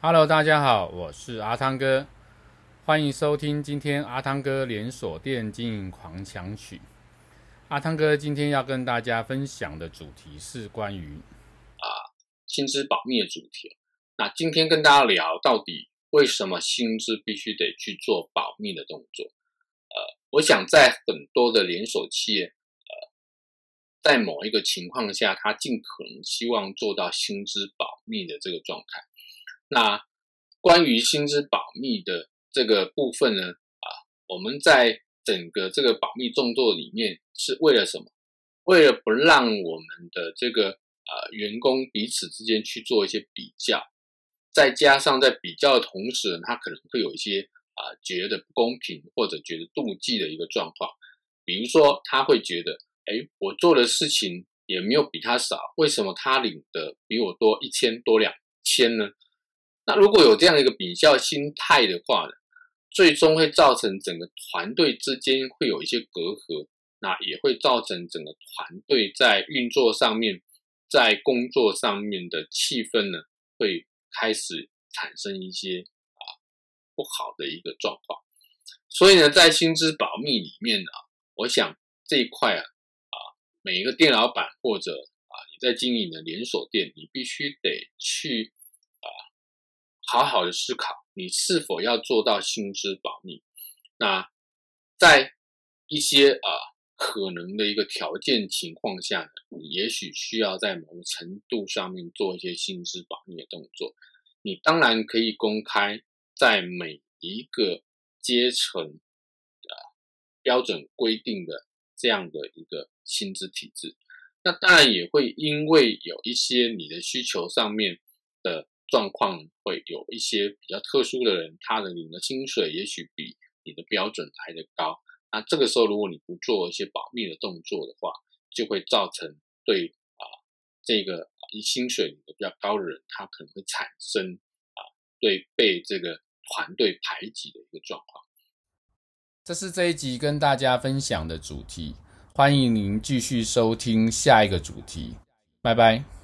Hello，大家好，我是阿汤哥，欢迎收听今天阿汤哥连锁店经营狂想曲。阿汤哥今天要跟大家分享的主题是关于啊薪资保密的主题。那今天跟大家聊到底为什么薪资必须得去做保密的动作？呃，我想在很多的连锁企业，呃，在某一个情况下，他尽可能希望做到薪资保密的这个状态。那关于薪资保密的这个部分呢，啊，我们在整个这个保密动作里面是为了什么？为了不让我们的这个呃员工彼此之间去做一些比较，再加上在比较的同时呢，他可能会有一些啊觉得不公平或者觉得妒忌的一个状况。比如说，他会觉得，哎，我做的事情也没有比他少，为什么他领的比我多一千多两千呢？那如果有这样一个比较心态的话呢，最终会造成整个团队之间会有一些隔阂，那也会造成整个团队在运作上面，在工作上面的气氛呢，会开始产生一些啊不好的一个状况。所以呢，在薪资保密里面呢，我想这一块啊啊，每一个店老板或者啊你在经营的连锁店，你必须得去。好好的思考，你是否要做到薪资保密？那在一些啊、呃、可能的一个条件情况下呢，你也许需要在某个程度上面做一些薪资保密的动作。你当然可以公开在每一个阶层的标准规定的这样的一个薪资体制。那当然也会因为有一些你的需求上面的。状况会有一些比较特殊的人，他的领的薪水也许比你的标准来得高。那这个时候，如果你不做一些保密的动作的话，就会造成对啊这个以薪水领的比较高的人，他可能会产生啊对被这个团队排挤的一个状况。这是这一集跟大家分享的主题，欢迎您继续收听下一个主题，拜拜。